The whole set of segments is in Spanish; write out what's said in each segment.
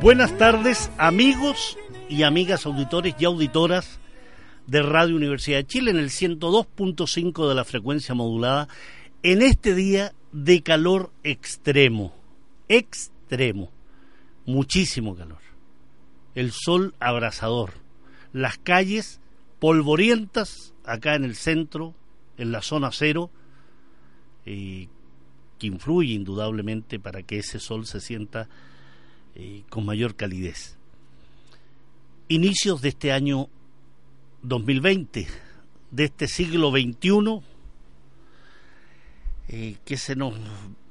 Buenas tardes, amigos y amigas auditores y auditoras de Radio Universidad de Chile en el 102.5 de la frecuencia modulada en este día de calor extremo, extremo, muchísimo calor. El sol abrasador, las calles polvorientas acá en el centro, en la zona cero, eh, que influye indudablemente para que ese sol se sienta con mayor calidez. Inicios de este año 2020, de este siglo XXI, eh, que se nos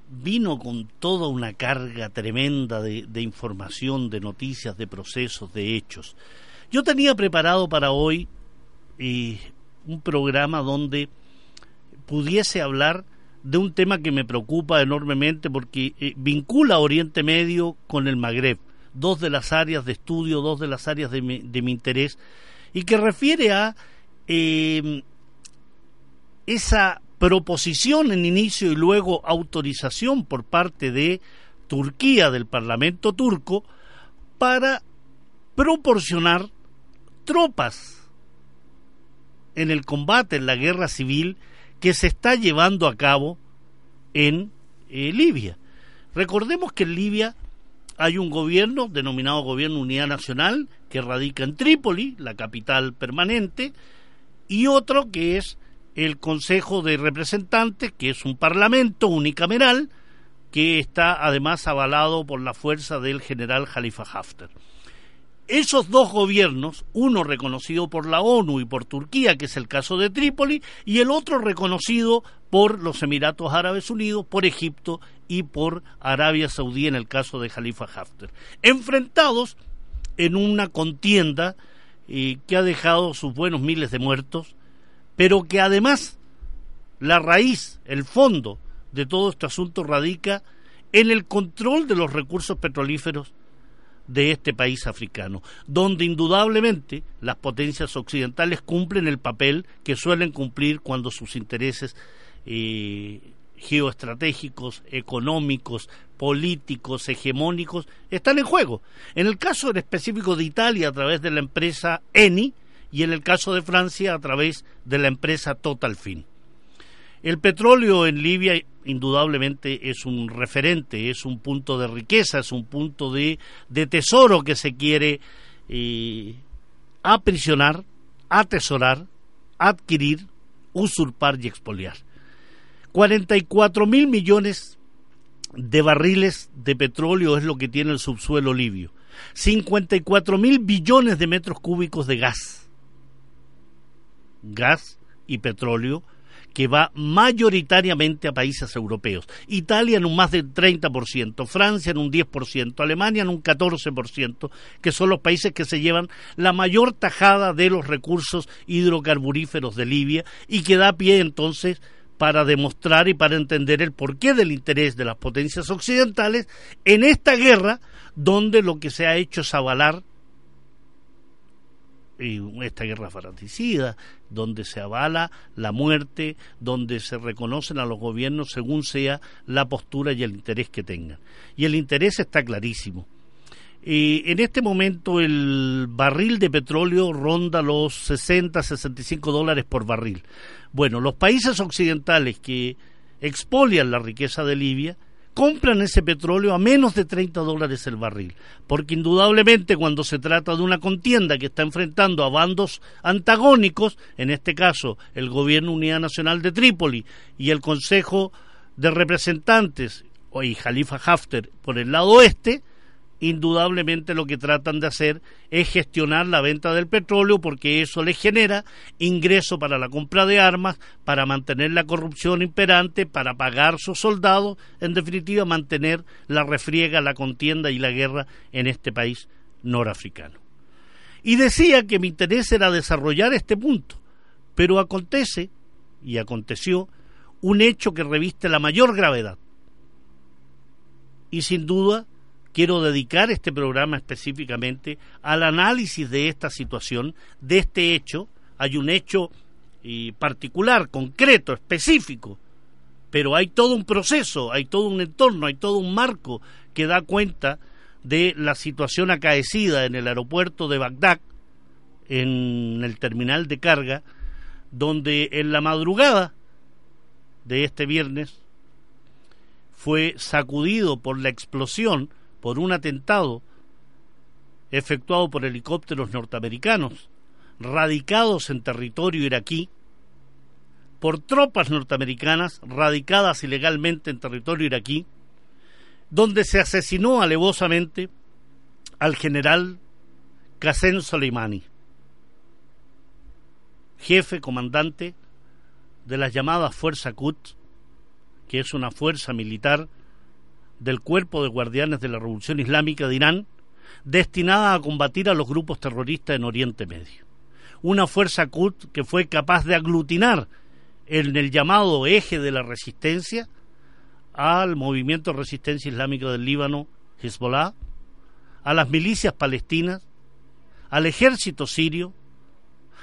vino con toda una carga tremenda de, información, de noticias, de procesos, de hechos. Yo tenía preparado para hoy un programa donde pudiese hablar de un tema que me preocupa enormemente porque eh, vincula Oriente Medio con el Magreb, dos de las áreas de estudio, dos de las áreas de mi, interés, y que refiere a eh, esa proposición en inicio y luego autorización por parte de Turquía, del Parlamento turco, para proporcionar tropas en el combate, en la guerra civil que se está llevando a cabo en eh, Libia. Recordemos que en Libia hay un gobierno denominado Gobierno Unidad Nacional que radica en Trípoli, la capital permanente, y otro que es el Consejo de Representantes, que es un parlamento unicameral que está además avalado por la fuerza del general Khalifa Haftar. Esos dos gobiernos, uno reconocido por la ONU y por Turquía, que es el caso de Trípoli, y el otro reconocido por los Emiratos Árabes Unidos, por Egipto y por Arabia Saudí en el caso de Khalifa Haftar, enfrentados en una contienda eh, que ha dejado sus buenos miles de muertos, pero que además la raíz, el fondo de todo este asunto radica en el control de los recursos petrolíferos de este país africano, donde indudablemente las potencias occidentales cumplen el papel que suelen cumplir cuando sus intereses eh, geoestratégicos, económicos, políticos, hegemónicos están en juego. En el caso en específico de Italia a través de la empresa Eni y en el caso de Francia a través de la empresa Total Fin. El petróleo en Libia indudablemente es un referente, es un punto de riqueza, es un punto de, tesoro que se quiere eh, aprisionar, atesorar, adquirir, usurpar y expoliar. 44 mil millones de barriles de petróleo es lo que tiene el subsuelo libio. 54 mil billones de metros cúbicos de gas. Gas y petróleo que va mayoritariamente a países europeos. Italia en un más del 30%, Francia en un 10%, Alemania en un 14%, que son los países que se llevan la mayor tajada de los recursos hidrocarburíferos de Libia y que da pie entonces para demostrar y para entender el porqué del interés de las potencias occidentales en esta guerra donde lo que se ha hecho es avalar esta guerra fratricida, donde se avala la muerte, donde se reconocen a los gobiernos según sea la postura y el interés que tengan. Y el interés está clarísimo. en este momento el barril de petróleo ronda los 60, 65 dólares por barril. Bueno, los países occidentales que expolian la riqueza de Libia compran ese petróleo a menos de 30 dólares el barril, porque indudablemente cuando se trata de una contienda que está enfrentando a bandos antagónicos, en este caso el Gobierno Unidad Nacional de Trípoli y el Consejo de Representantes y Jalifa Haftar por el lado oeste, indudablemente lo que tratan de hacer es gestionar la venta del petróleo porque eso les genera ingreso para la compra de armas, para mantener la corrupción imperante, para pagar sus soldados, en definitiva mantener la refriega, la contienda y la guerra en este país norafricano. Y decía que mi interés era desarrollar este punto, pero acontece, y aconteció, un hecho que reviste la mayor gravedad. Y sin duda quiero dedicar este programa específicamente al análisis de esta situación, de este hecho. Hay un hecho particular, concreto, específico, pero hay todo un proceso, hay todo un entorno, hay todo un marco que da cuenta de la situación acaecida en el aeropuerto de Bagdad, en el terminal de carga, donde en la madrugada de este viernes fue sacudido por la explosión por un atentado efectuado por helicópteros norteamericanos radicados en territorio iraquí por tropas norteamericanas radicadas ilegalmente en territorio iraquí, donde se asesinó alevosamente al general Qasem Soleimani, jefe comandante de las llamadas Fuerza Quds, que es una fuerza militar del Cuerpo de Guardianes de la Revolución Islámica de Irán, destinada a combatir a los grupos terroristas en Oriente Medio. Una fuerza Quds que fue capaz de aglutinar en el llamado eje de la resistencia al movimiento de resistencia islámica del Líbano, Hezbollah, a las milicias palestinas, al ejército sirio,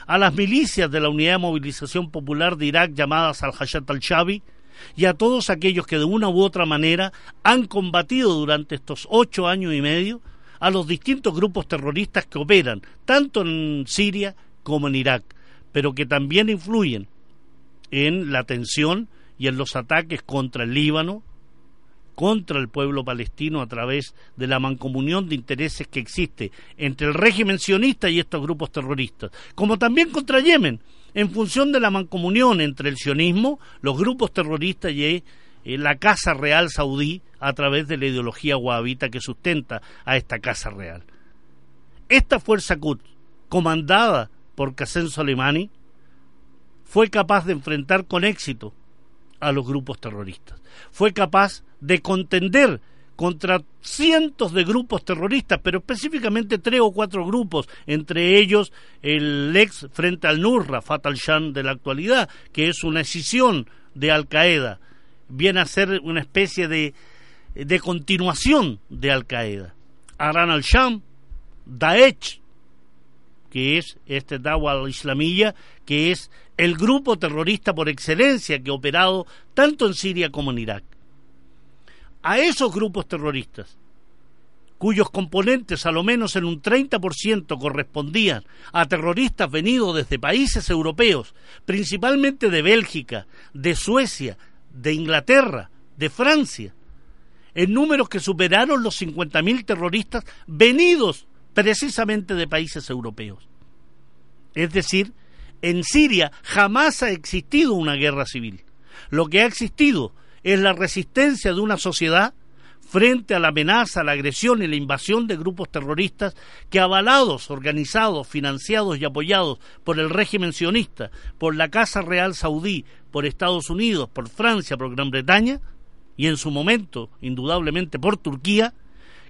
a las milicias de la Unidad de Movilización Popular de Irak llamadas al-Hayat al-Shabi, y a todos aquellos que de una u otra manera han combatido durante estos ocho años y medio a los distintos grupos terroristas que operan tanto en Siria como en Irak, pero que también influyen en la tensión y en los ataques contra el Líbano, contra el pueblo palestino a través de la mancomunión de intereses que existe entre el régimen sionista y estos grupos terroristas, como también contra Yemen, en función de la mancomunión entre el sionismo, los grupos terroristas y eh, la Casa Real Saudí a través de la ideología wahabita que sustenta a esta Casa Real. Esta fuerza Quds, comandada por Qasem Soleimani, fue capaz de enfrentar con éxito a los grupos terroristas. Fue capaz de contender contra cientos de grupos terroristas, pero específicamente tres o cuatro grupos, entre ellos el ex Frente al Nurra, Fatal Shan de la actualidad, que es una escisión de Al Qaeda, viene a ser una especie de, de continuación de Al Qaeda. Aran al-Sham, Daesh, que es este Dawa al-Islamiyya, que es el grupo terrorista por excelencia que ha operado tanto en Siria como en Irak a esos grupos terroristas, cuyos componentes a lo menos en un 30% correspondían a terroristas venidos desde países europeos, principalmente de Bélgica, de Suecia, de Inglaterra, de Francia, en números que superaron los 50.000 terroristas venidos precisamente de países europeos. Es decir, en Siria jamás ha existido una guerra civil. Lo que ha existido es la resistencia de una sociedad frente a la amenaza, la agresión y la invasión de grupos terroristas que avalados, organizados, financiados y apoyados por el régimen sionista, por la Casa Real Saudí, por Estados Unidos, por Francia, por Gran Bretaña y en su momento, indudablemente, por Turquía,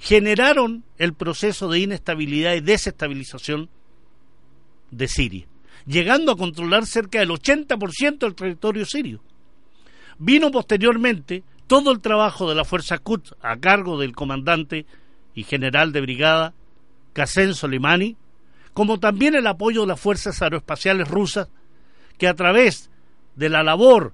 generaron el proceso de inestabilidad y desestabilización de Siria, llegando a controlar cerca del 80% del territorio sirio. Vino posteriormente todo el trabajo de la Fuerza Quds a cargo del comandante y general de brigada Qasem Soleimani, como también el apoyo de las fuerzas aeroespaciales rusas, que a través de la labor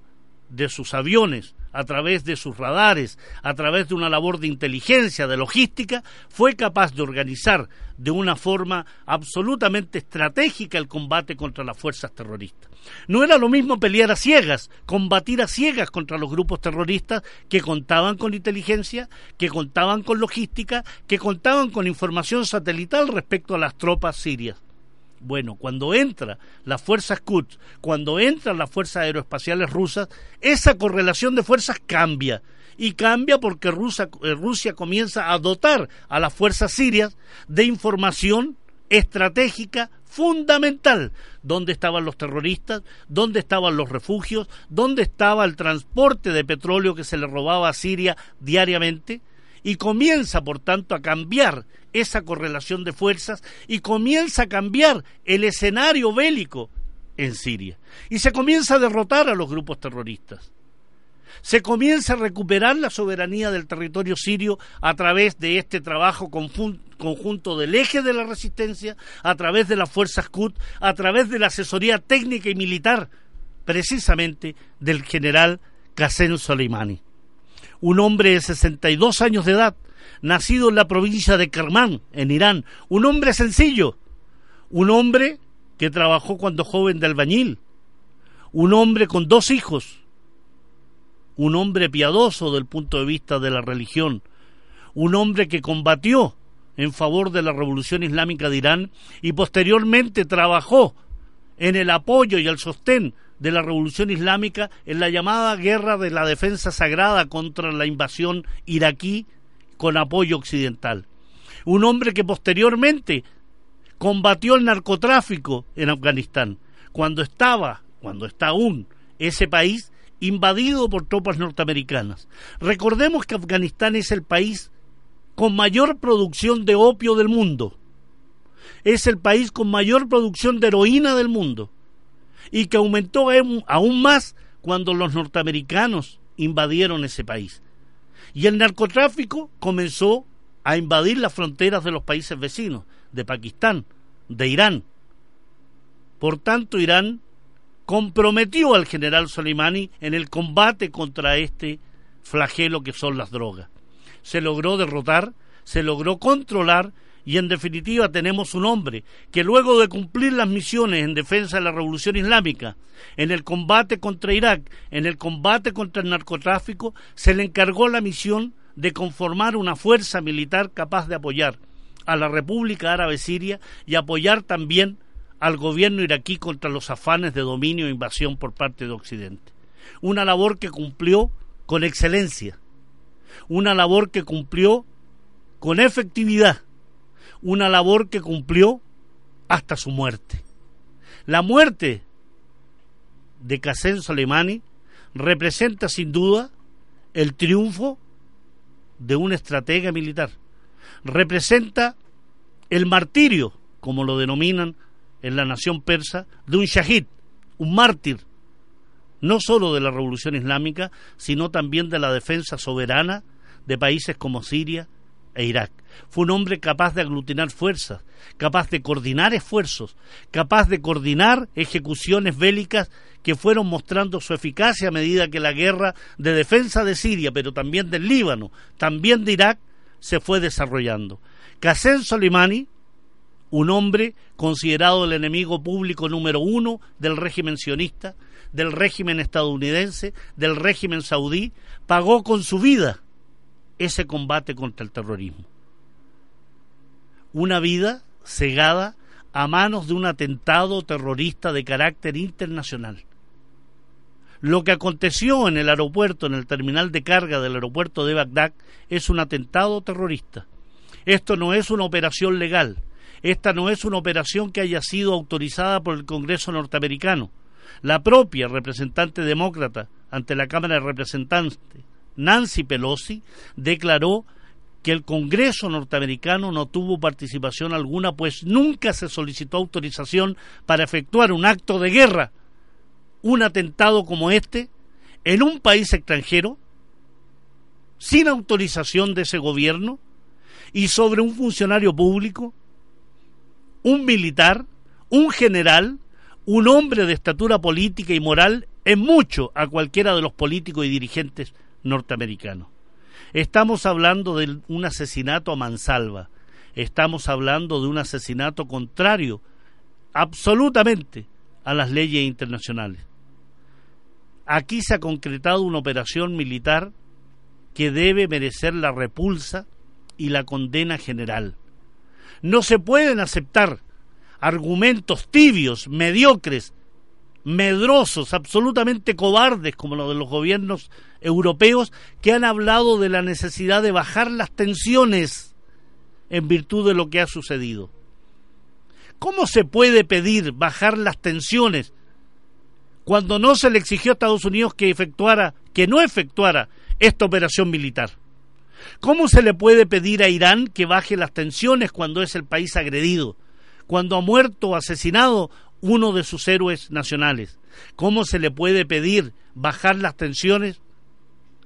de sus aviones a través de sus radares, a través de una labor de inteligencia, de logística, fue capaz de organizar de una forma absolutamente estratégica el combate contra las fuerzas terroristas. No era lo mismo pelear a ciegas, combatir a ciegas contra los grupos terroristas que contaban con inteligencia, que contaban con logística, que contaban con información satelital respecto a las tropas sirias. Bueno, cuando entra las fuerzas Quds, cuando entran las fuerzas aeroespaciales rusas, esa correlación de fuerzas cambia y cambia porque eh, Rusia comienza a dotar a las fuerzas sirias de información estratégica fundamental. ¿Dónde estaban los terroristas? ¿Dónde estaban los refugios? ¿Dónde estaba el transporte de petróleo que se le robaba a Siria diariamente? Y comienza, por tanto, a cambiar esa correlación de fuerzas y comienza a cambiar el escenario bélico en Siria. Y se comienza a derrotar a los grupos terroristas se comienza a recuperar la soberanía del territorio sirio a través de este trabajo conjunto del eje de la resistencia, a través de las fuerzas Qut, a través de la asesoría técnica y militar, precisamente del general Qasem Soleimani. Un hombre de 62 años de edad, nacido en la provincia de Kermán, en Irán, un hombre sencillo, un hombre que trabajó cuando joven de albañil, un hombre con dos hijos, un hombre piadoso del punto de vista de la religión, un hombre que combatió en favor de la revolución islámica de Irán y posteriormente trabajó en el apoyo y el sostén de la revolución islámica en la llamada guerra de la defensa sagrada contra la invasión iraquí con apoyo occidental. Un hombre que posteriormente combatió el narcotráfico en Afganistán, cuando estaba, cuando está aún ese país invadido por tropas norteamericanas. Recordemos que Afganistán es el país con mayor producción de opio del mundo. Es el país con mayor producción de heroína del mundo. Y que aumentó aún más cuando los norteamericanos invadieron ese país. Y el narcotráfico comenzó a invadir las fronteras de los países vecinos, de Pakistán, de Irán. Por tanto, Irán comprometió al general Soleimani en el combate contra este flagelo que son las drogas. Se logró derrotar, se logró controlar y en definitiva tenemos un hombre que luego de cumplir las misiones en defensa de la revolución islámica, en el combate contra Irak, en el combate contra el narcotráfico, se le encargó la misión de conformar una fuerza militar capaz de apoyar a la República Árabe Siria y apoyar también al gobierno iraquí contra los afanes de dominio e invasión por parte de Occidente. Una labor que cumplió con excelencia, una labor que cumplió con efectividad, una labor que cumplió hasta su muerte. La muerte de Qasem Soleimani representa sin duda el triunfo de una estratega militar. Representa el martirio, como lo denominan en la nación persa de un shahid, un mártir, no solo de la revolución islámica, sino también de la defensa soberana de países como Siria e Irak. Fue un hombre capaz de aglutinar fuerzas, capaz de coordinar esfuerzos, capaz de coordinar ejecuciones bélicas que fueron mostrando su eficacia a medida que la guerra de defensa de Siria, pero también del Líbano, también de Irak, se fue desarrollando. Qasem Soleimani un hombre considerado el enemigo público número uno del régimen sionista, del régimen estadounidense, del régimen saudí, pagó con su vida ese combate contra el terrorismo. Una vida cegada a manos de un atentado terrorista de carácter internacional. Lo que aconteció en el aeropuerto, en el terminal de carga del aeropuerto de Bagdad, es un atentado terrorista. Esto no es una operación legal, esta no es una operación que haya sido autorizada por el Congreso norteamericano. La propia representante demócrata ante la Cámara de Representantes, Nancy Pelosi, declaró que el Congreso norteamericano no tuvo participación alguna, pues nunca se solicitó autorización para efectuar un acto de guerra, un atentado como este, en un país extranjero, sin autorización de ese gobierno y sobre un funcionario público un militar, un general, un hombre de estatura política y moral en mucho a cualquiera de los políticos y dirigentes norteamericanos. Estamos hablando de un asesinato a mansalva, estamos hablando de un asesinato contrario absolutamente a las leyes internacionales. Aquí se ha concretado una operación militar que debe merecer la repulsa y la condena general. No se pueden aceptar argumentos tibios, mediocres, medrosos, absolutamente cobardes como los de los gobiernos europeos, que han hablado de la necesidad de bajar las tensiones en virtud de lo que ha sucedido. ¿Cómo se puede pedir bajar las tensiones cuando no se le exigió a Estados Unidos que efectuara, que no efectuara esta operación militar? ¿Cómo se le puede pedir a Irán que baje las tensiones cuando es el país agredido, cuando ha muerto o asesinado uno de sus héroes nacionales? ¿Cómo se le puede pedir bajar las tensiones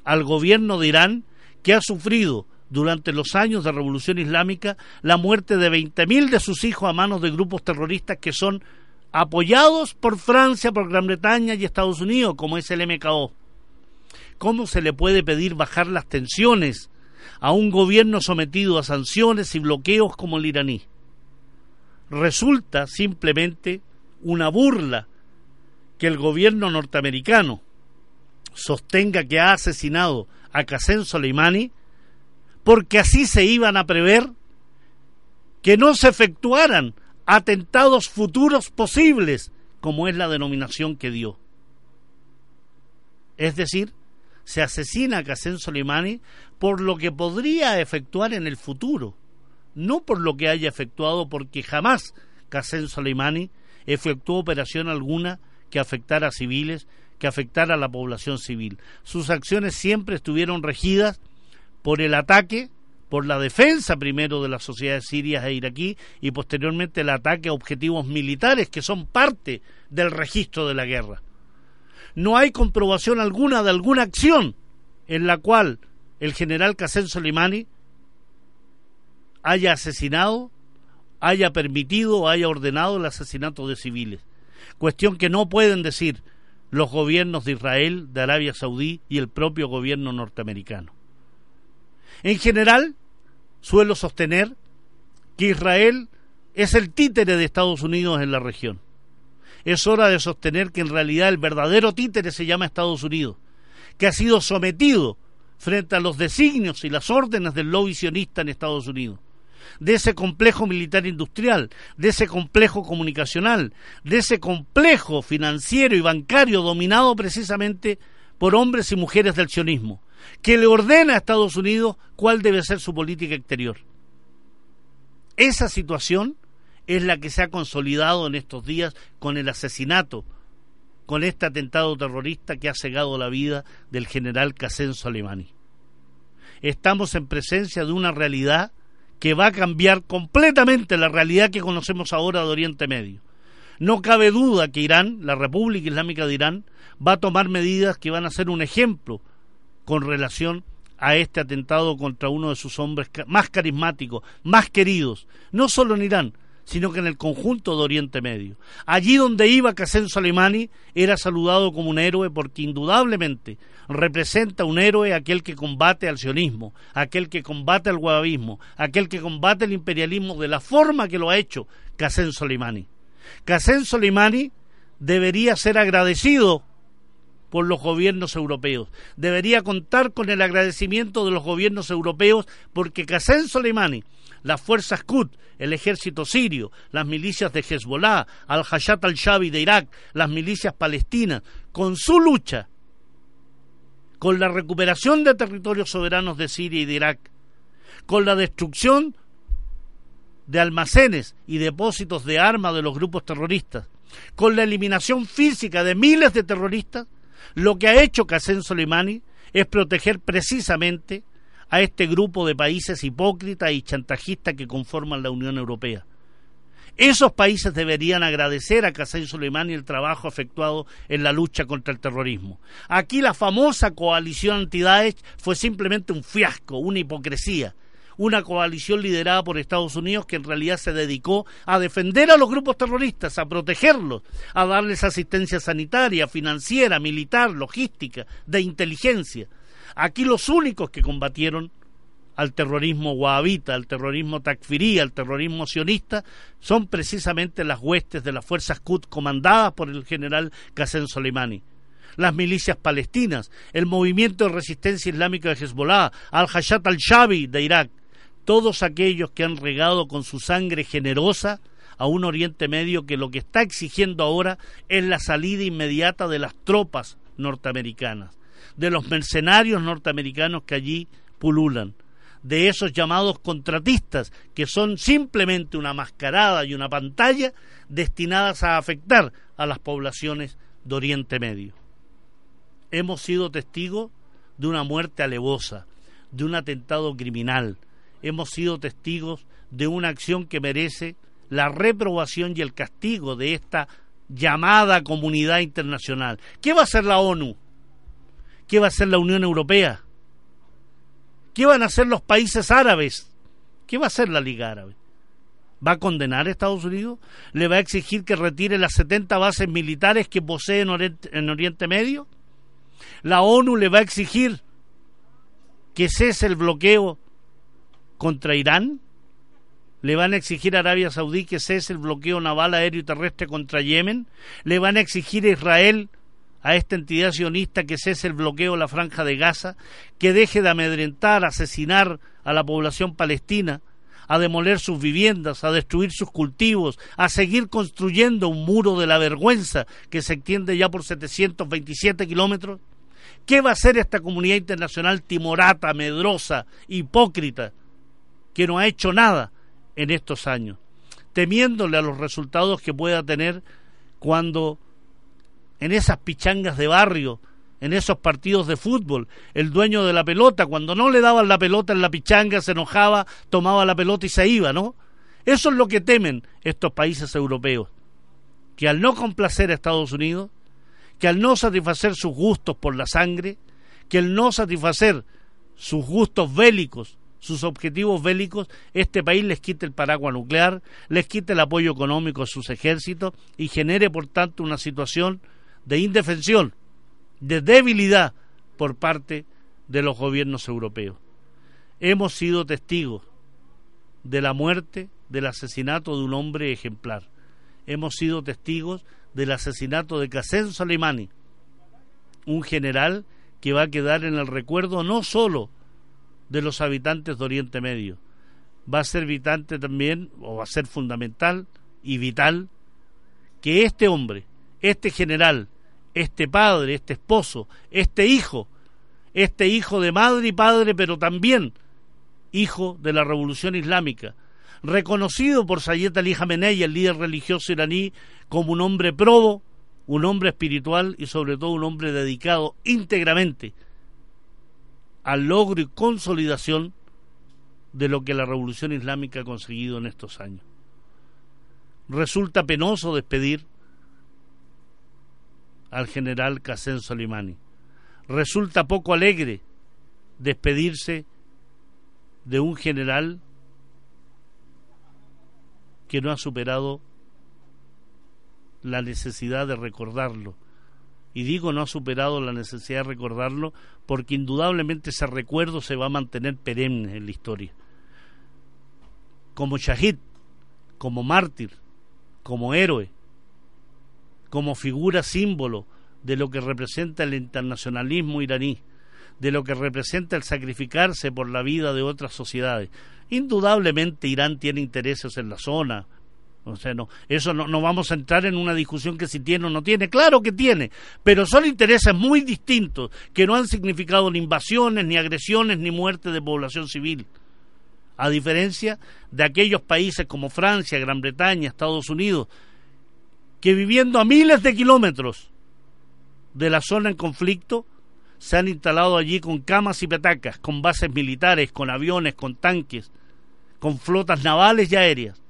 al gobierno de Irán que ha sufrido durante los años de revolución islámica la muerte de 20.000 de sus hijos a manos de grupos terroristas que son apoyados por Francia, por Gran Bretaña y Estados Unidos, como es el MKO. ¿Cómo se le puede pedir bajar las tensiones a un gobierno sometido a sanciones y bloqueos como el iraní? Resulta simplemente una burla que el gobierno norteamericano sostenga que ha asesinado a Qasem Soleimani porque así se iban a prever que no se efectuaran atentados futuros posibles, como es la denominación que dio. Es decir, se asesina a Qasem Soleimani por lo que podría efectuar en el futuro, no por lo que haya efectuado, porque jamás Qasem Soleimani efectuó operación alguna que afectara a civiles, que afectara a la población civil. Sus acciones siempre estuvieron regidas por el ataque, por la defensa primero de las sociedades sirias e iraquí y posteriormente el ataque a objetivos militares que son parte del registro de la guerra. No hay comprobación alguna de alguna acción en la cual el general Qasem Soleimani haya asesinado, haya permitido o haya ordenado el asesinato de civiles. Cuestión que no pueden decir los gobiernos de Israel, de Arabia Saudí y el propio gobierno norteamericano. En general, suelo sostener que Israel es el títere de Estados Unidos en la región. Es hora de sostener que en realidad el verdadero títere se llama Estados Unidos, que ha sido sometido frente a los designios y las órdenes del lobby sionista en Estados Unidos, de ese complejo militar industrial, de ese complejo comunicacional, de ese complejo financiero y bancario dominado precisamente por hombres y mujeres del sionismo, que le ordena a Estados Unidos cuál debe ser su política exterior. Esa situación es la que se ha consolidado en estos días con el asesinato, con este atentado terrorista que ha cegado la vida del general Qasem Soleimani. Estamos en presencia de una realidad que va a cambiar completamente la realidad que conocemos ahora de Oriente Medio. No cabe duda que Irán, la República Islámica de Irán, va a tomar medidas que van a ser un ejemplo con relación a este atentado contra uno de sus hombres más carismáticos, más queridos, no solo en Irán, sino que en el conjunto de Oriente Medio. Allí donde iba Qasem Soleimani era saludado como un héroe porque indudablemente representa un héroe aquel que combate al sionismo, aquel que combate al wahabismo, aquel que combate el imperialismo de la forma que lo ha hecho Qasem Soleimani. Qasem Soleimani debería ser agradecido por los gobiernos europeos. Debería contar con el agradecimiento de los gobiernos europeos porque Qasem Soleimani, las fuerzas Qud, el ejército sirio, las milicias de Hezbollah, al-Hayat al-Shabi de Irak, las milicias palestinas, con su lucha, con la recuperación de territorios soberanos de Siria y de Irak, con la destrucción de almacenes y depósitos de armas de los grupos terroristas, con la eliminación física de miles de terroristas, lo que ha hecho Qasem Soleimani es proteger precisamente a este grupo de países hipócritas y chantajistas que conforman la Unión Europea. Esos países deberían agradecer a Qasem Soleimani el trabajo efectuado en la lucha contra el terrorismo. Aquí la famosa coalición anti-Daesh fue simplemente un fiasco, una hipocresía una coalición liderada por Estados Unidos que en realidad se dedicó a defender a los grupos terroristas, a protegerlos, a darles asistencia sanitaria, financiera, militar, logística, de inteligencia. Aquí los únicos que combatieron al terrorismo wahabita, al terrorismo takfirí, al terrorismo sionista, son precisamente las huestes de las fuerzas Quds comandadas por el general Qasem Soleimani. Las milicias palestinas, el movimiento de resistencia islámica de Hezbollah, al-Hayat al-Shabi de Irak, todos aquellos que han regado con su sangre generosa a un Oriente Medio que lo que está exigiendo ahora es la salida inmediata de las tropas norteamericanas, de los mercenarios norteamericanos que allí pululan, de esos llamados contratistas, que son simplemente una mascarada y una pantalla destinadas a afectar a las poblaciones de Oriente Medio. Hemos sido testigos de una muerte alevosa, de un atentado criminal, hemos sido testigos de una acción que merece la reprobación y el castigo de esta llamada comunidad internacional. ¿Qué va a hacer la ONU? ¿Qué va a hacer la Unión Europea? ¿Qué van a hacer los países árabes? ¿Qué va a hacer la Liga Árabe? ¿Va a condenar a Estados Unidos? ¿Le va a exigir que retire las 70 bases militares que posee en Oriente, en Oriente Medio? ¿La ONU le va a exigir que cese el bloqueo contra Irán? ¿Le van a exigir a Arabia Saudí que cese el bloqueo naval, aéreo y terrestre contra Yemen? ¿Le van a exigir a Israel, a esta entidad sionista, que cese el bloqueo a la franja de Gaza, que deje de amedrentar, asesinar a la población palestina, a demoler sus viviendas, a destruir sus cultivos, a seguir construyendo un muro de la vergüenza que se extiende ya por 727 kilómetros? ¿Qué va a hacer esta comunidad internacional timorata, medrosa, hipócrita, que no ha hecho nada en estos años, temiéndole a los resultados que pueda tener cuando en esas pichangas de barrio, en esos partidos de fútbol, el dueño de la pelota, cuando no le daban la pelota en la pichanga, se enojaba, tomaba la pelota y se iba, ¿no? Eso es lo que temen estos países europeos, que al no complacer a Estados Unidos, que al no satisfacer sus gustos por la sangre, que al no satisfacer sus gustos bélicos sus objetivos bélicos, este país les quite el paraguas nuclear, les quite el apoyo económico a sus ejércitos y genere, por tanto, una situación de indefensión, de debilidad por parte de los gobiernos europeos. Hemos sido testigos de la muerte, del asesinato de un hombre ejemplar. Hemos sido testigos del asesinato de Qasem Soleimani, un general que va a quedar en el recuerdo no solo de los habitantes de Oriente Medio. Va a ser vitante también, o va a ser fundamental y vital, que este hombre, este general, este padre, este esposo, este hijo, este hijo de madre y padre, pero también hijo de la revolución islámica, reconocido por Sayed Ali Khamenei, el líder religioso iraní, como un hombre probo, un hombre espiritual y sobre todo un hombre dedicado íntegramente al logro y consolidación de lo que la revolución islámica ha conseguido en estos años. Resulta penoso despedir al general Qasem Soleimani. Resulta poco alegre despedirse de un general que no ha superado la necesidad de recordarlo y digo no ha superado la necesidad de recordarlo porque indudablemente ese recuerdo se va a mantener perenne en la historia. Como shahid, como mártir, como héroe, como figura símbolo de lo que representa el internacionalismo iraní, de lo que representa el sacrificarse por la vida de otras sociedades. Indudablemente Irán tiene intereses en la zona, o sea, no, eso no, no, vamos a entrar en una discusión que si tiene o no tiene. Claro que tiene, pero son intereses muy distintos que no han significado ni invasiones, ni agresiones, ni muerte de población civil. A diferencia de aquellos países como Francia, Gran Bretaña, Estados Unidos, que viviendo a miles de kilómetros de la zona en conflicto, se han instalado allí con camas y petacas, con bases militares, con aviones, con tanques, con flotas navales y aéreas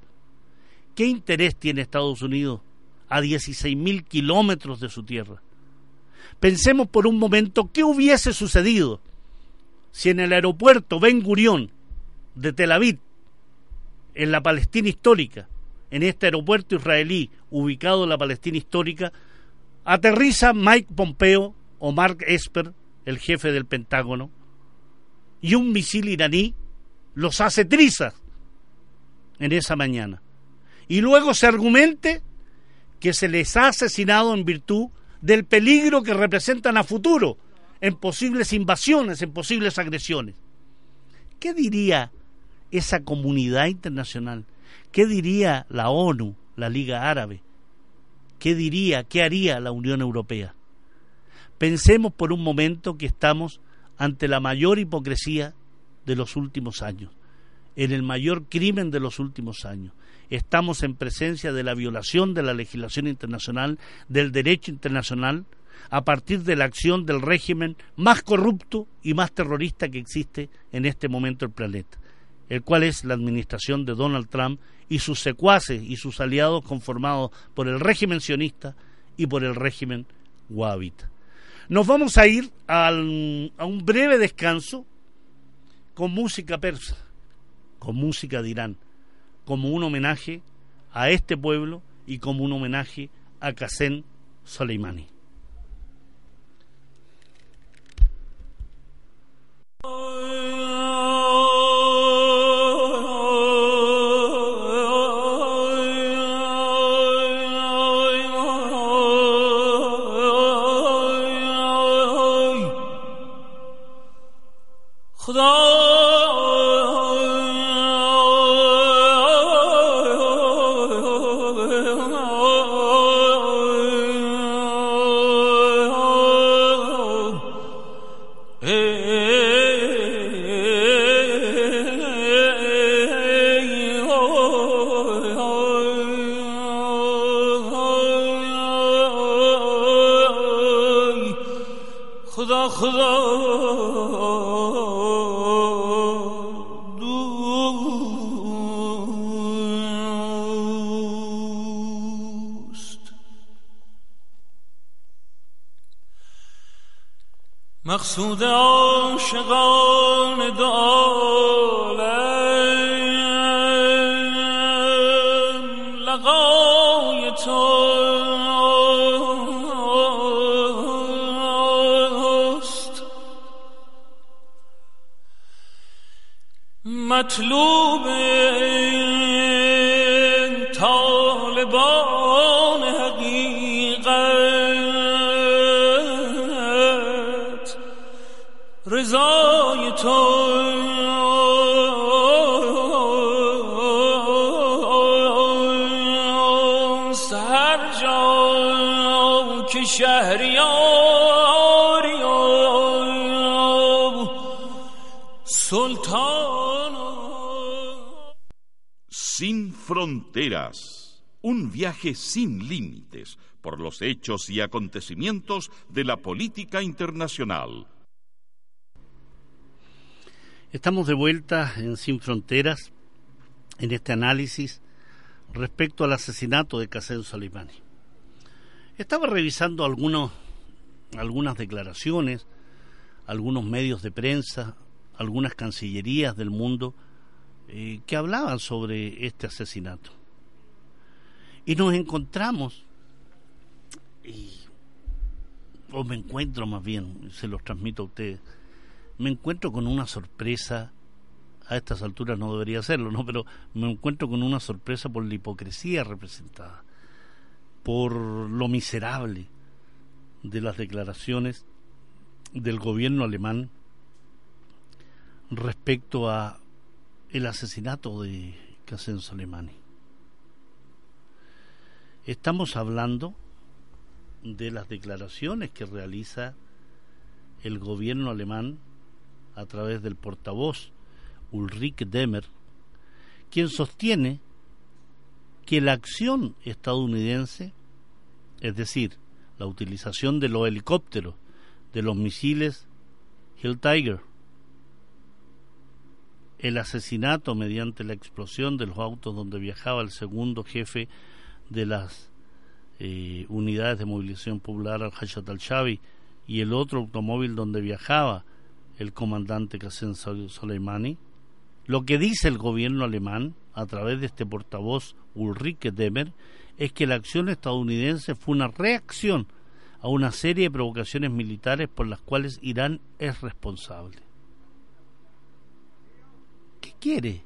¿Qué interés tiene Estados Unidos a 16.000 kilómetros de su tierra? Pensemos por un momento qué hubiese sucedido si en el aeropuerto Ben Gurión de Tel Aviv, en la Palestina histórica, en este aeropuerto israelí ubicado en la Palestina histórica, aterriza Mike Pompeo o Mark Esper, el jefe del Pentágono, y un misil iraní los hace trizas en esa mañana y luego se argumente que se les ha asesinado en virtud del peligro que representan a futuro en posibles invasiones, en posibles agresiones. ¿Qué diría esa comunidad internacional? ¿Qué diría la ONU? la Liga Árabe? ¿Qué diría, qué haría la Unión Europea? Pensemos por un momento que estamos ante la mayor hipocresía de los últimos años, en el mayor crimen de los últimos años. Estamos en presencia de la violación de la legislación internacional, del derecho internacional, a partir de la acción del régimen más corrupto y más terrorista que existe en este momento en el planeta, el cual es la administración de Donald Trump y sus secuaces y sus aliados conformados por el régimen sionista y por el régimen wahhabita. Nos vamos a ir a un breve descanso con música persa, con música de Irán, como un homenaje a este pueblo y como un homenaje a Qasem Soleimani. رضای تو هر جا که شهریاری سلطان Sin fronteras. Un viaje sin límites por los hechos y acontecimientos de la política internacional. Estamos de vuelta en Sin Fronteras en este análisis respecto al asesinato de Qasem Soleimani. Estaba revisando algunos, algunas declaraciones, algunos medios de prensa, algunas cancillerías del mundo eh, que hablaban sobre este asesinato. Y nos encontramos, y, o me encuentro más bien, se los transmito a ustedes, me encuentro con una sorpresa, a estas alturas no debería hacerlo, ¿no? pero me encuentro con una sorpresa por la hipocresía representada, por lo miserable de las declaraciones del gobierno alemán respecto a el asesinato de Qasem Soleimani. Estamos hablando de las declaraciones que realiza el gobierno alemán a través del portavoz Ulrich Demer, quien sostiene que la acción estadounidense, es decir, la utilización de los helicópteros, de los misiles Hill Tiger, el asesinato mediante la explosión de los autos donde viajaba el segundo jefe de las eh, unidades de movilización popular al-Hajjat al-Shabi y el otro automóvil donde viajaba el comandante Qasem Soleimani, lo que dice el gobierno alemán a través de este portavoz Ulrike Demer es que la acción estadounidense fue una reacción a una serie de provocaciones militares por las cuales Irán es responsable. ¿Qué quiere?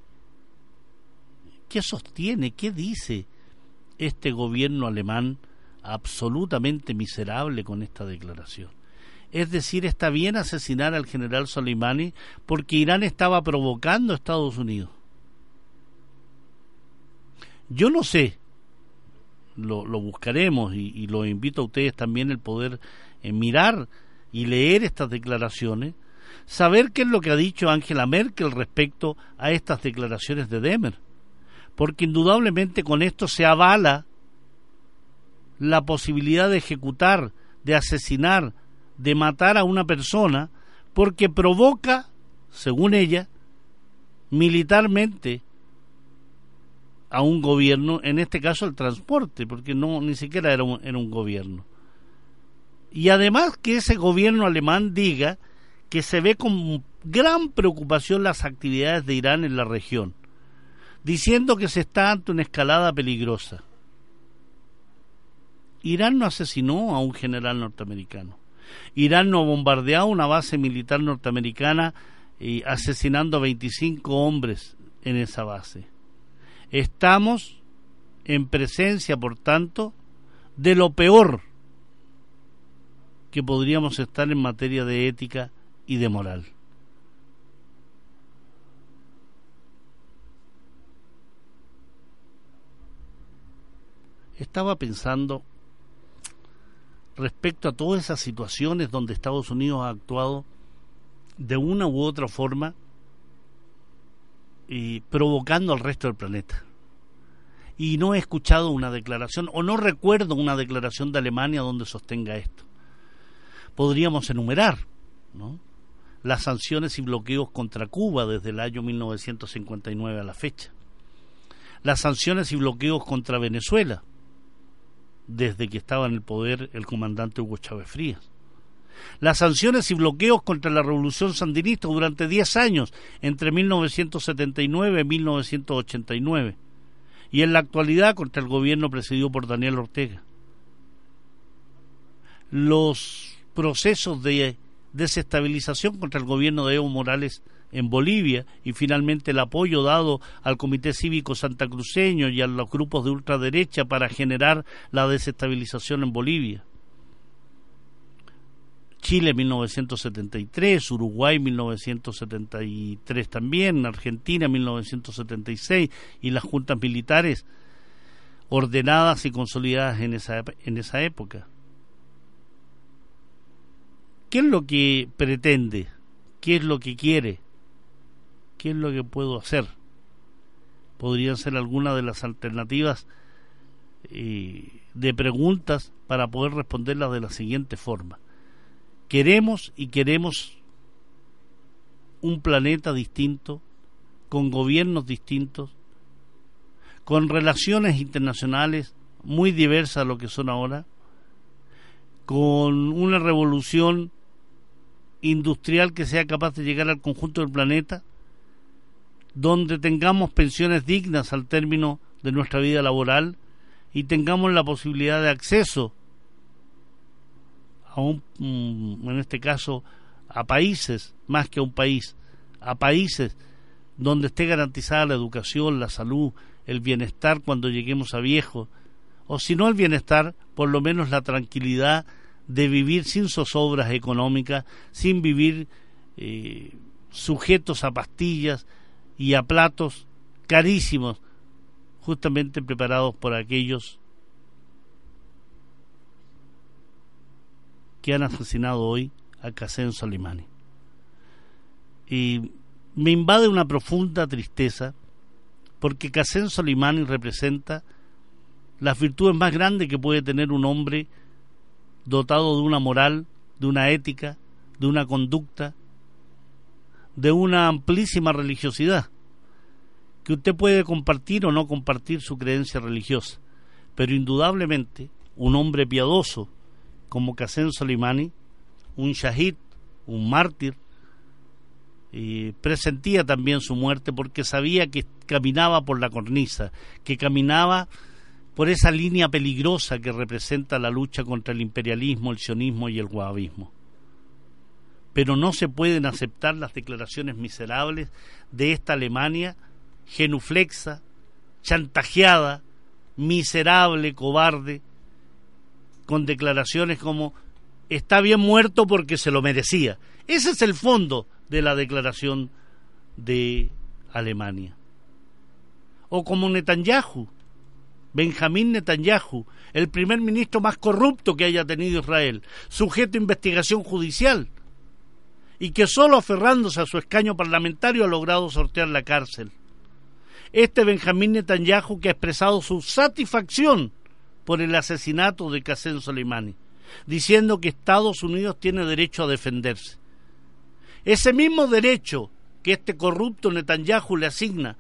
¿Qué sostiene? ¿Qué dice este gobierno alemán absolutamente miserable con esta declaración? Es decir, está bien asesinar al general Soleimani porque Irán estaba provocando a Estados Unidos. Yo no sé lo, lo buscaremos y, y lo invito a ustedes también el poder eh, mirar y leer estas declaraciones, saber qué es lo que ha dicho Angela Merkel respecto a estas declaraciones de Demer, porque indudablemente con esto se avala la posibilidad de ejecutar, de asesinar, de matar a una persona, porque provoca, según ella, militarmente a un gobierno, en este caso el transporte, porque no ni siquiera era un, era un gobierno. Y además que ese gobierno alemán diga que se ve con gran preocupación las actividades de Irán en la región, diciendo que se está ante una escalada peligrosa. Irán no asesinó a un general norteamericano. Irán no bombardeó una base militar norteamericana y asesinando a 25 hombres en esa base. Estamos en presencia, por tanto, de lo peor que podríamos estar en materia de ética y de moral. Estaba pensando respecto a todas esas situaciones donde Estados Unidos ha actuado de una u otra forma y provocando al resto del planeta. Y no he escuchado una declaración, o no recuerdo una declaración de Alemania donde sostenga esto. Podríamos enumerar ¿no? las sanciones y bloqueos contra Cuba desde el año 1959 a la fecha, las sanciones y bloqueos contra Venezuela desde que estaba en el poder el comandante Hugo Chávez Frías, las sanciones y bloqueos contra la revolución sandinista durante 10 años, entre 1979 y 1989, y en la actualidad contra el gobierno presidido por Daniel Ortega. Los procesos de desestabilización contra el gobierno de Evo Morales en Bolivia y finalmente el apoyo dado al Comité Cívico Santacruceño y a los grupos de ultraderecha para generar la desestabilización en Bolivia. Chile 1973, Uruguay 1973 también, Argentina 1976 y las juntas militares ordenadas y consolidadas en esa, en esa época. ¿Qué es lo que pretende? ¿Qué es lo que quiere? ¿Qué es lo que puedo hacer? Podrían ser algunas de las alternativas eh, de preguntas para poder responderlas de la siguiente forma. Queremos y queremos un planeta distinto, con gobiernos distintos, con relaciones internacionales muy diversas a lo que son ahora, con una revolución industrial que sea capaz de llegar al conjunto del planeta, donde tengamos pensiones dignas al término de nuestra vida laboral y tengamos la posibilidad de acceso a un, mm, en este caso, a países, más que a un país, a países donde esté garantizada la educación, la salud, el bienestar cuando lleguemos a viejos, o si no el bienestar, por lo menos la tranquilidad de vivir sin zozobras económicas, sin vivir eh, sujetos a pastillas y a platos carísimos, justamente preparados por aquellos que han asesinado hoy a Qasem Soleimani. Y me invade una profunda tristeza porque Qasem Soleimani representa las virtudes más grandes que puede tener un hombre dotado de una moral, de una ética, de una conducta, de una amplísima religiosidad, que usted puede compartir o no compartir su creencia religiosa, pero indudablemente un hombre piadoso, como Qasem Soleimani, un shahid, un mártir, y presentía también su muerte porque sabía que caminaba por la cornisa, que caminaba por esa línea peligrosa que representa la lucha contra el imperialismo, el sionismo y el wahabismo. Pero no se pueden aceptar las declaraciones miserables de esta Alemania genuflexa, chantajeada, miserable, cobarde, con declaraciones como está bien muerto porque se lo merecía. Ese es el fondo de la declaración de Alemania. O como Netanyahu, Benjamín Netanyahu, el primer ministro más corrupto que haya tenido Israel, sujeto a investigación judicial, y que solo aferrándose a su escaño parlamentario ha logrado sortear la cárcel. Este Benjamín Netanyahu que ha expresado su satisfacción por el asesinato de Qasem Soleimani, diciendo que Estados Unidos tiene derecho a defenderse. Ese mismo derecho que este corrupto Netanyahu le asigna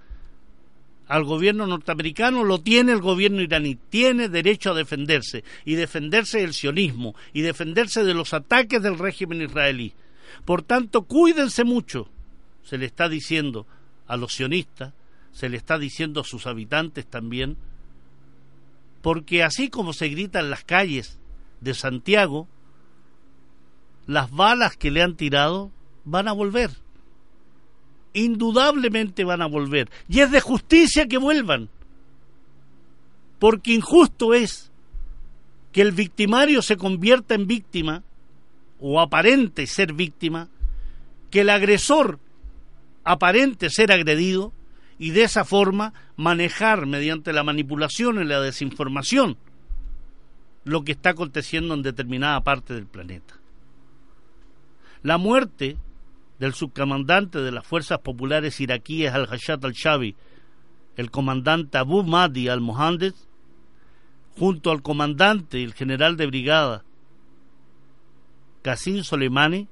al gobierno norteamericano lo tiene el gobierno iraní. Tiene derecho a defenderse y defenderse del sionismo y defenderse de los ataques del régimen israelí. Por tanto, cuídense mucho, se le está diciendo a los sionistas, se le está diciendo a sus habitantes también, porque así como se grita en las calles de Santiago, las balas que le han tirado van a volver. Indudablemente van a volver. Y es de justicia que vuelvan. Porque injusto es que el victimario se convierta en víctima o aparente ser víctima, que el agresor aparente ser agredido y de esa forma manejar mediante la manipulación y la desinformación lo que está aconteciendo en determinada parte del planeta. La muerte del subcomandante de las fuerzas populares iraquíes al-Hashat al-Shabi, el comandante Abu Mahdi al-Mohandes, junto al comandante y el general de brigada Qasim Soleimani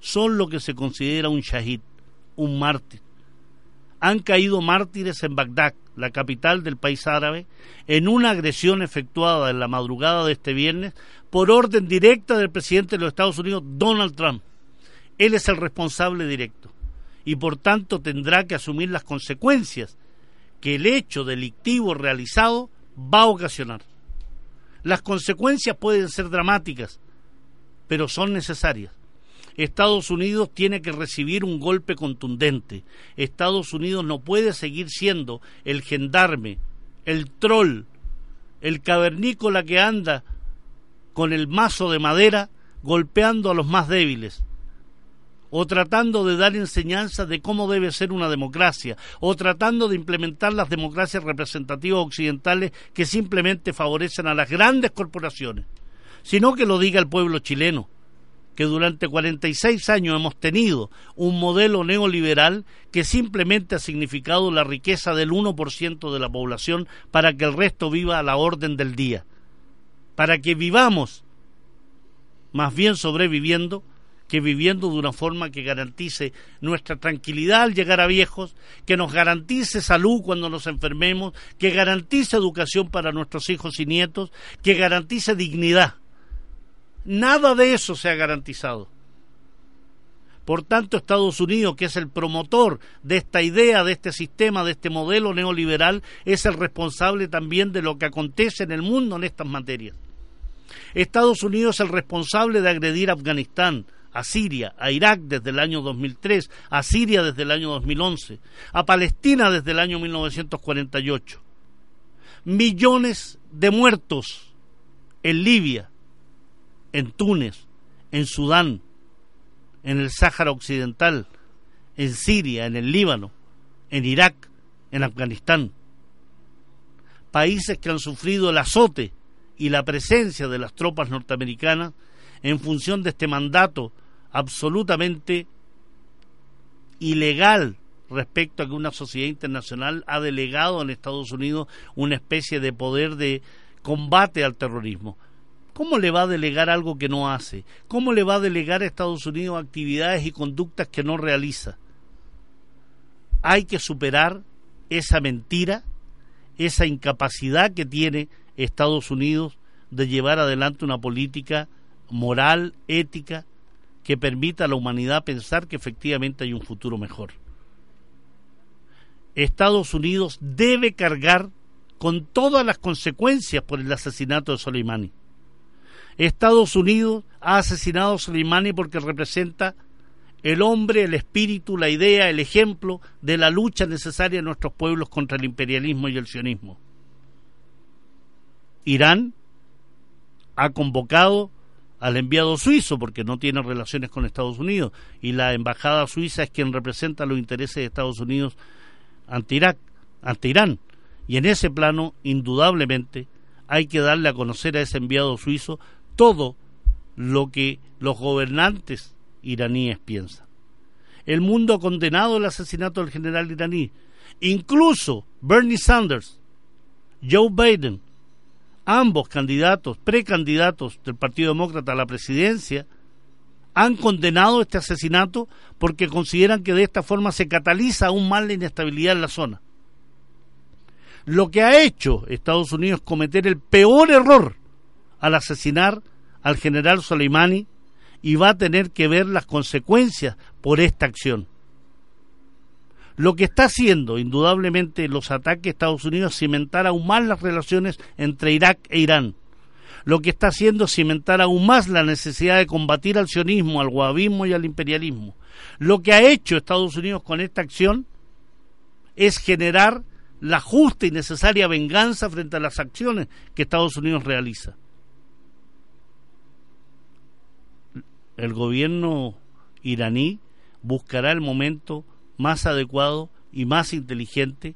son lo que se considera un shahid, un mártir. Han caído mártires en Bagdad, la capital del país árabe, en una agresión efectuada en la madrugada de este viernes por orden directa del presidente de los Estados Unidos, Donald Trump. Él es el responsable directo y por tanto tendrá que asumir las consecuencias que el hecho delictivo realizado va a ocasionar. Las consecuencias pueden ser dramáticas, pero son necesarias. Estados Unidos tiene que recibir un golpe contundente. Estados Unidos no puede seguir siendo el gendarme, el troll, el cavernícola que anda con el mazo de madera golpeando a los más débiles o tratando de dar enseñanzas de cómo debe ser una democracia, o tratando de implementar las democracias representativas occidentales que simplemente favorecen a las grandes corporaciones sino que lo diga el pueblo chileno, que durante 46 años hemos tenido un modelo neoliberal que simplemente ha significado la riqueza del 1% de la población para que el resto viva a la orden del día, para que vivamos más bien sobreviviendo que viviendo de una forma que garantice nuestra tranquilidad al llegar a viejos, que nos garantice salud cuando nos enfermemos, que garantice educación para nuestros hijos y nietos, que garantice dignidad Nada de eso se ha garantizado. Por tanto, Estados Unidos, que es el promotor de esta idea, de este sistema, de este modelo neoliberal, es el responsable también de lo que acontece en el mundo en estas materias. Estados Unidos es el responsable de agredir a Afganistán, a Siria, a Irak desde el año 2003, a Siria desde el año 2011, a Palestina desde el año 1948. Millones de muertos en Libia, en Túnez, en Sudán, en el Sáhara Occidental, en Siria, en el Líbano, en Irak, en Afganistán. Países que han sufrido el azote y la presencia de las tropas norteamericanas en función de este mandato absolutamente ilegal respecto a que una sociedad internacional ha delegado en Estados Unidos una especie de poder de combate al terrorismo. ¿Cómo le va a delegar algo que no hace? ¿Cómo le va a delegar a Estados Unidos actividades y conductas que no realiza? Hay que superar esa mentira, esa incapacidad que tiene Estados Unidos de llevar adelante una política moral, ética, que permita a la humanidad pensar que efectivamente hay un futuro mejor. Estados Unidos debe cargar con todas las consecuencias por el asesinato de Soleimani. Estados Unidos ha asesinado a Soleimani porque representa el hombre, el espíritu, la idea, el ejemplo de la lucha necesaria de nuestros pueblos contra el imperialismo y el sionismo. Irán ha convocado al enviado suizo porque no tiene relaciones con Estados Unidos y la embajada suiza es quien representa los intereses de Estados Unidos ante Irak, ante Irán Y en ese plano, indudablemente, hay que darle a conocer a ese enviado suizo todo lo que los gobernantes iraníes piensan. El mundo ha condenado el asesinato del general iraní. Incluso Bernie Sanders, Joe Biden, ambos candidatos, precandidatos del Partido Demócrata a la presidencia, han condenado este asesinato porque consideran que de esta forma se cataliza aún más la inestabilidad en la zona. Lo que ha hecho Estados Unidos cometer el peor error al asesinar al general Soleimani y va a tener que ver las consecuencias por esta acción. Lo que está haciendo, indudablemente, los ataques de Estados Unidos cimentar aún más las relaciones entre Irak e Irán. Lo que está haciendo es cimentar aún más la necesidad de combatir al sionismo, al wahabismo y al imperialismo. Lo que ha hecho Estados Unidos con esta acción es generar la justa y necesaria venganza frente a las acciones que Estados Unidos realiza. El gobierno iraní buscará el momento más adecuado y más inteligente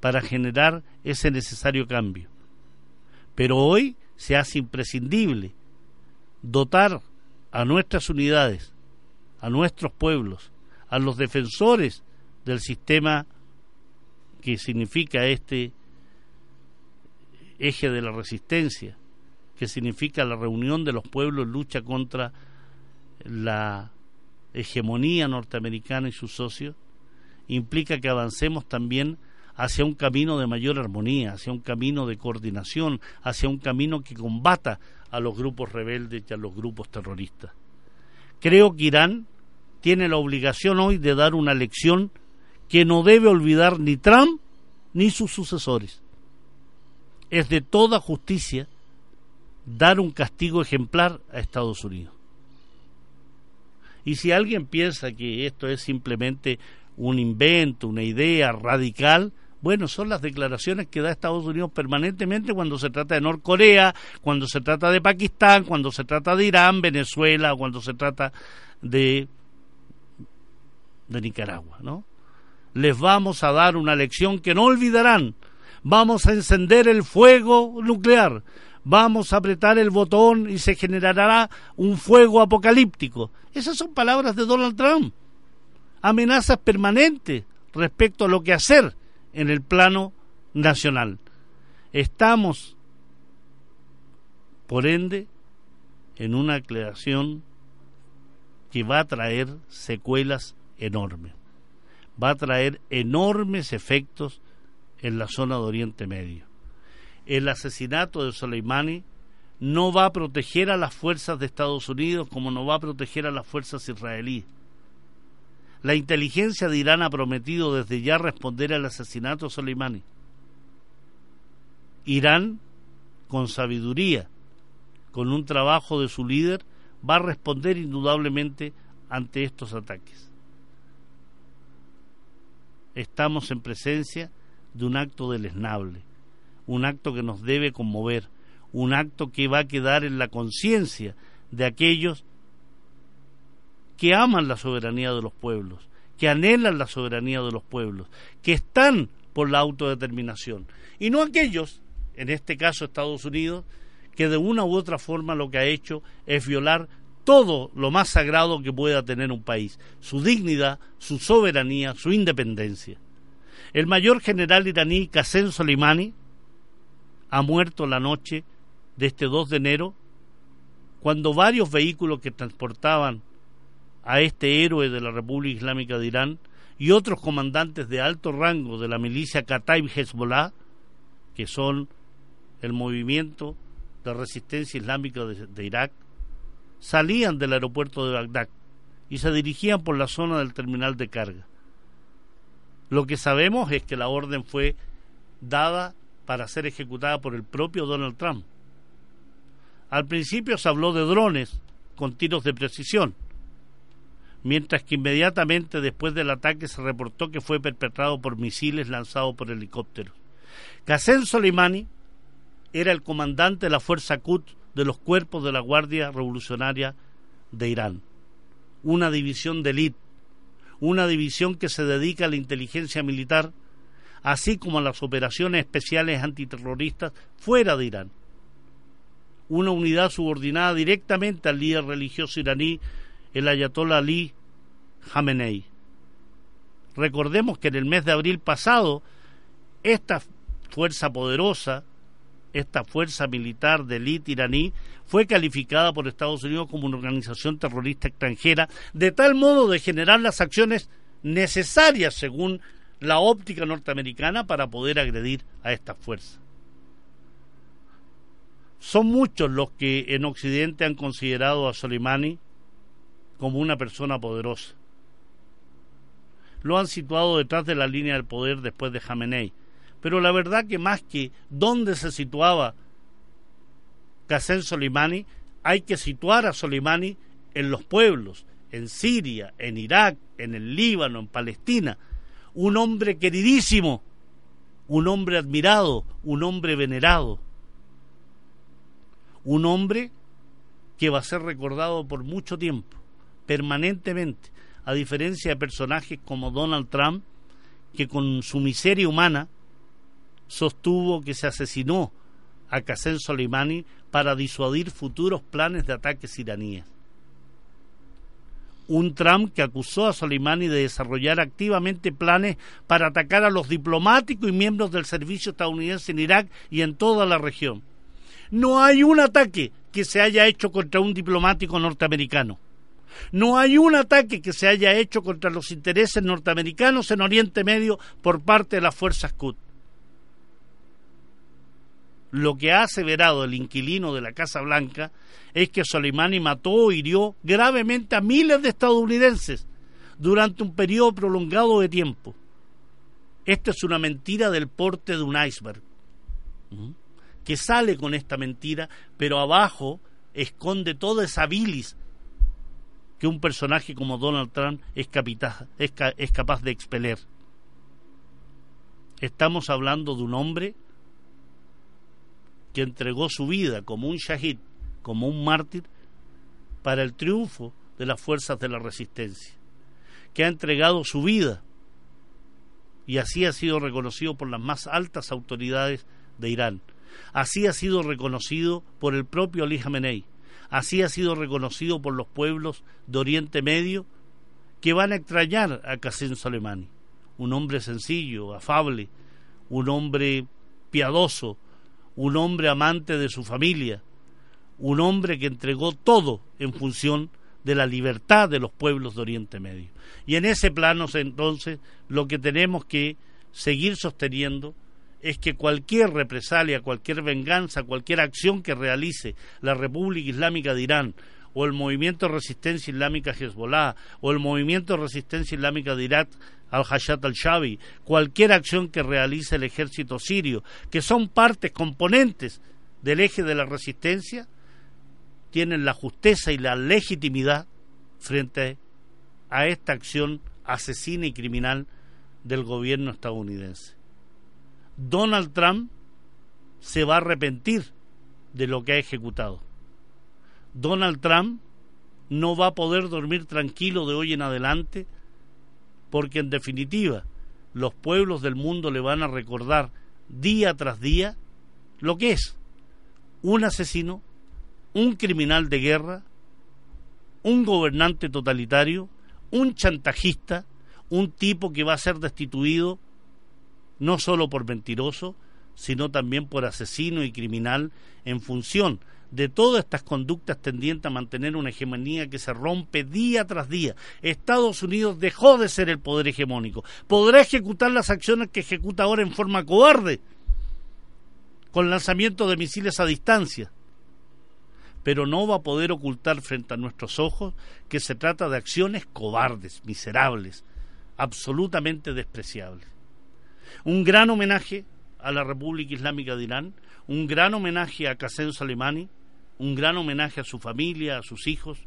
para generar ese necesario cambio. Pero hoy se hace imprescindible dotar a nuestras unidades, a nuestros pueblos, a los defensores del sistema que significa este eje de la resistencia, que significa la reunión de los pueblos lucha contra la hegemonía norteamericana y sus socios, implica que avancemos también hacia un camino de mayor armonía, hacia un camino de coordinación, hacia un camino que combata a los grupos rebeldes y a los grupos terroristas. Creo que Irán tiene la obligación hoy de dar una lección que no debe olvidar ni Trump ni sus sucesores. Es de toda justicia dar un castigo ejemplar a Estados Unidos. Y si alguien piensa que esto es simplemente un invento, una idea radical, bueno, son las declaraciones que da Estados Unidos permanentemente cuando se trata de Norcorea, cuando se trata de Pakistán, cuando se trata de Irán, Venezuela, cuando se trata de, de Nicaragua, ¿no? Les vamos a dar una lección que no olvidarán. Vamos a encender el fuego nuclear. Vamos a apretar el botón y se generará un fuego apocalíptico. Esas son palabras de Donald Trump amenazas permanentes respecto a lo que hacer en el plano nacional. Estamos, por ende, en una aclaración que va a traer secuelas enormes, va a traer enormes efectos en la zona de Oriente Medio. El asesinato de Soleimani no va a proteger a las fuerzas de Estados Unidos como no va a proteger a las fuerzas israelíes. La inteligencia de Irán ha prometido desde ya responder al asesinato de Soleimani. Irán, con sabiduría, con un trabajo de su líder, va a responder indudablemente ante estos ataques. Estamos en presencia de un acto deleznable, un acto que nos debe conmover, un acto que va a quedar en la conciencia de aquellos que aman la soberanía de los pueblos, que anhelan la soberanía de los pueblos, que están por la autodeterminación, y no aquellos, en este caso Estados Unidos, que de una u otra forma lo que ha hecho es violar todo lo más sagrado que pueda tener un país, su dignidad, su soberanía, su independencia. El mayor general iraní Qasem Soleimani ha muerto la noche de este 2 de enero cuando varios vehículos que transportaban a este héroe de la República Islámica de Irán y otros comandantes de alto rango de la milicia Kataib Hezbollah, que son el movimiento de resistencia islámica de, de, Irak, salían del aeropuerto de Bagdad y se dirigían por la zona del terminal de carga. Lo que sabemos es que la orden fue dada para ser ejecutada por el propio Donald Trump. Al principio se habló de drones con tiros de precisión, mientras que inmediatamente después del ataque se reportó que fue perpetrado por misiles lanzados por helicópteros. Qasem Soleimani era el comandante de la fuerza Quds de los cuerpos de la Guardia Revolucionaria de Irán, una división de élite, una división que se dedica a la inteligencia militar, así como las operaciones especiales antiterroristas fuera de Irán. Una unidad subordinada directamente al líder religioso iraní, el ayatollah Ali Khamenei. Recordemos que en el mes de abril pasado, esta fuerza poderosa, esta fuerza militar de élite iraní, fue calificada por Estados Unidos como una organización terrorista extranjera, de tal modo de generar las acciones necesarias, según la óptica norteamericana, para poder agredir a esta fuerza. Son muchos los que en Occidente han considerado a Soleimani como una persona poderosa. Lo han situado detrás de la línea del poder después de Jamenei. Pero la verdad que más que dónde se situaba Qasem Soleimani, hay que situar a Soleimani en los pueblos, en Siria, en Irak, en el Líbano, en Palestina. Un hombre queridísimo, un hombre admirado, un hombre venerado. Un hombre que va a ser recordado por mucho tiempo, permanentemente, a diferencia de personajes como Donald Trump, que con su miseria humana sostuvo que se asesinó a Qasem Soleimani para disuadir futuros planes de ataques iraníes. Un Trump que acusó a Soleimani de desarrollar activamente planes para atacar a los diplomáticos y miembros del servicio estadounidense en Irak y en toda la región. No hay un ataque que se haya hecho contra un diplomático norteamericano. No hay un ataque que se haya hecho contra los intereses norteamericanos en Oriente Medio por parte de las fuerzas Quds lo que ha aseverado el inquilino de la Casa Blanca es que Soleimani mató o hirió gravemente a miles de estadounidenses durante un periodo prolongado de tiempo. Esta es una mentira del porte de un iceberg, que sale con esta mentira, pero abajo esconde toda esa bilis que un personaje como Donald Trump es, es capaz de expeler. Estamos hablando de un hombre que entregó su vida como un shahid, como un mártir, para el triunfo de las fuerzas de la resistencia, que ha entregado su vida y así ha sido reconocido por las más altas autoridades de Irán. Así ha sido reconocido por el propio Ali Khamenei. Así ha sido reconocido por los pueblos de Oriente Medio que van a extrañar a Qasem Soleimani, un hombre sencillo, afable, un hombre piadoso, un hombre amante de su familia, un hombre que entregó todo en función de la libertad de los pueblos de Oriente Medio. Y en ese plano entonces lo que tenemos que seguir sosteniendo es que cualquier represalia, cualquier venganza, cualquier acción que realice la República Islámica de Irán o el movimiento de resistencia islámica Hezbollah o el movimiento de resistencia islámica de Irak al-Hashad al-Shabi, cualquier acción que realice el ejército sirio, que son partes, componentes del eje de la resistencia, tienen la justeza y la legitimidad frente a esta acción asesina y criminal del gobierno estadounidense. Donald Trump se va a arrepentir de lo que ha ejecutado. Donald Trump no va a poder dormir tranquilo de hoy en adelante porque en definitiva los pueblos del mundo le van a recordar día tras día lo que es un asesino, un criminal de guerra, un gobernante totalitario, un chantajista, un tipo que va a ser destituido no solo por mentiroso, sino también por asesino y criminal en función de todas estas conductas tendientes a mantener una hegemonía que se rompe día tras día. Estados Unidos dejó de ser el poder hegemónico. Podrá ejecutar las acciones que ejecuta ahora en forma cobarde, con lanzamiento de misiles a distancia, pero no va a poder ocultar frente a nuestros ojos que se trata de acciones cobardes, miserables, absolutamente despreciables. Un gran homenaje a la República Islámica de Irán, un gran homenaje a Qasem Soleimani, un gran homenaje a su familia, a sus hijos,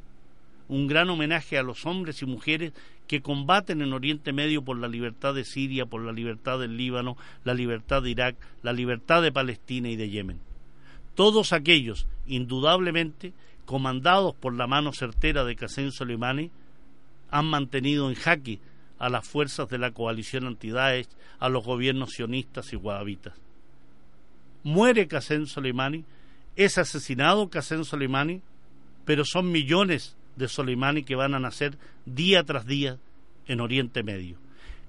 un gran homenaje a los hombres y mujeres que combaten en Oriente Medio por la libertad de Siria, por la libertad del Líbano, la libertad de Irak, la libertad de Palestina y de Yemen. Todos aquellos, indudablemente, comandados por la mano certera de Qasem Soleimani, han mantenido en jaque a las fuerzas de la coalición anti-Daesh, a los gobiernos sionistas y guadavitas. Muere Qasem Soleimani, es asesinado Qasem Soleimani, pero son millones de Soleimani que van a nacer día tras día en Oriente Medio.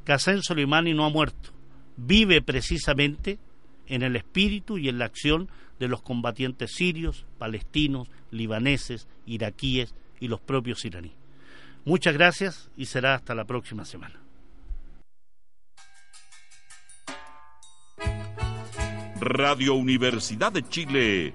Qasem Soleimani no ha muerto, vive precisamente en el espíritu y en la acción de los combatientes sirios, palestinos, libaneses, iraquíes y los propios iraníes. Muchas gracias y será hasta la próxima semana. Radio Universidad de Chile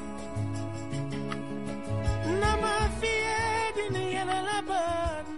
na mafia dini yelele bana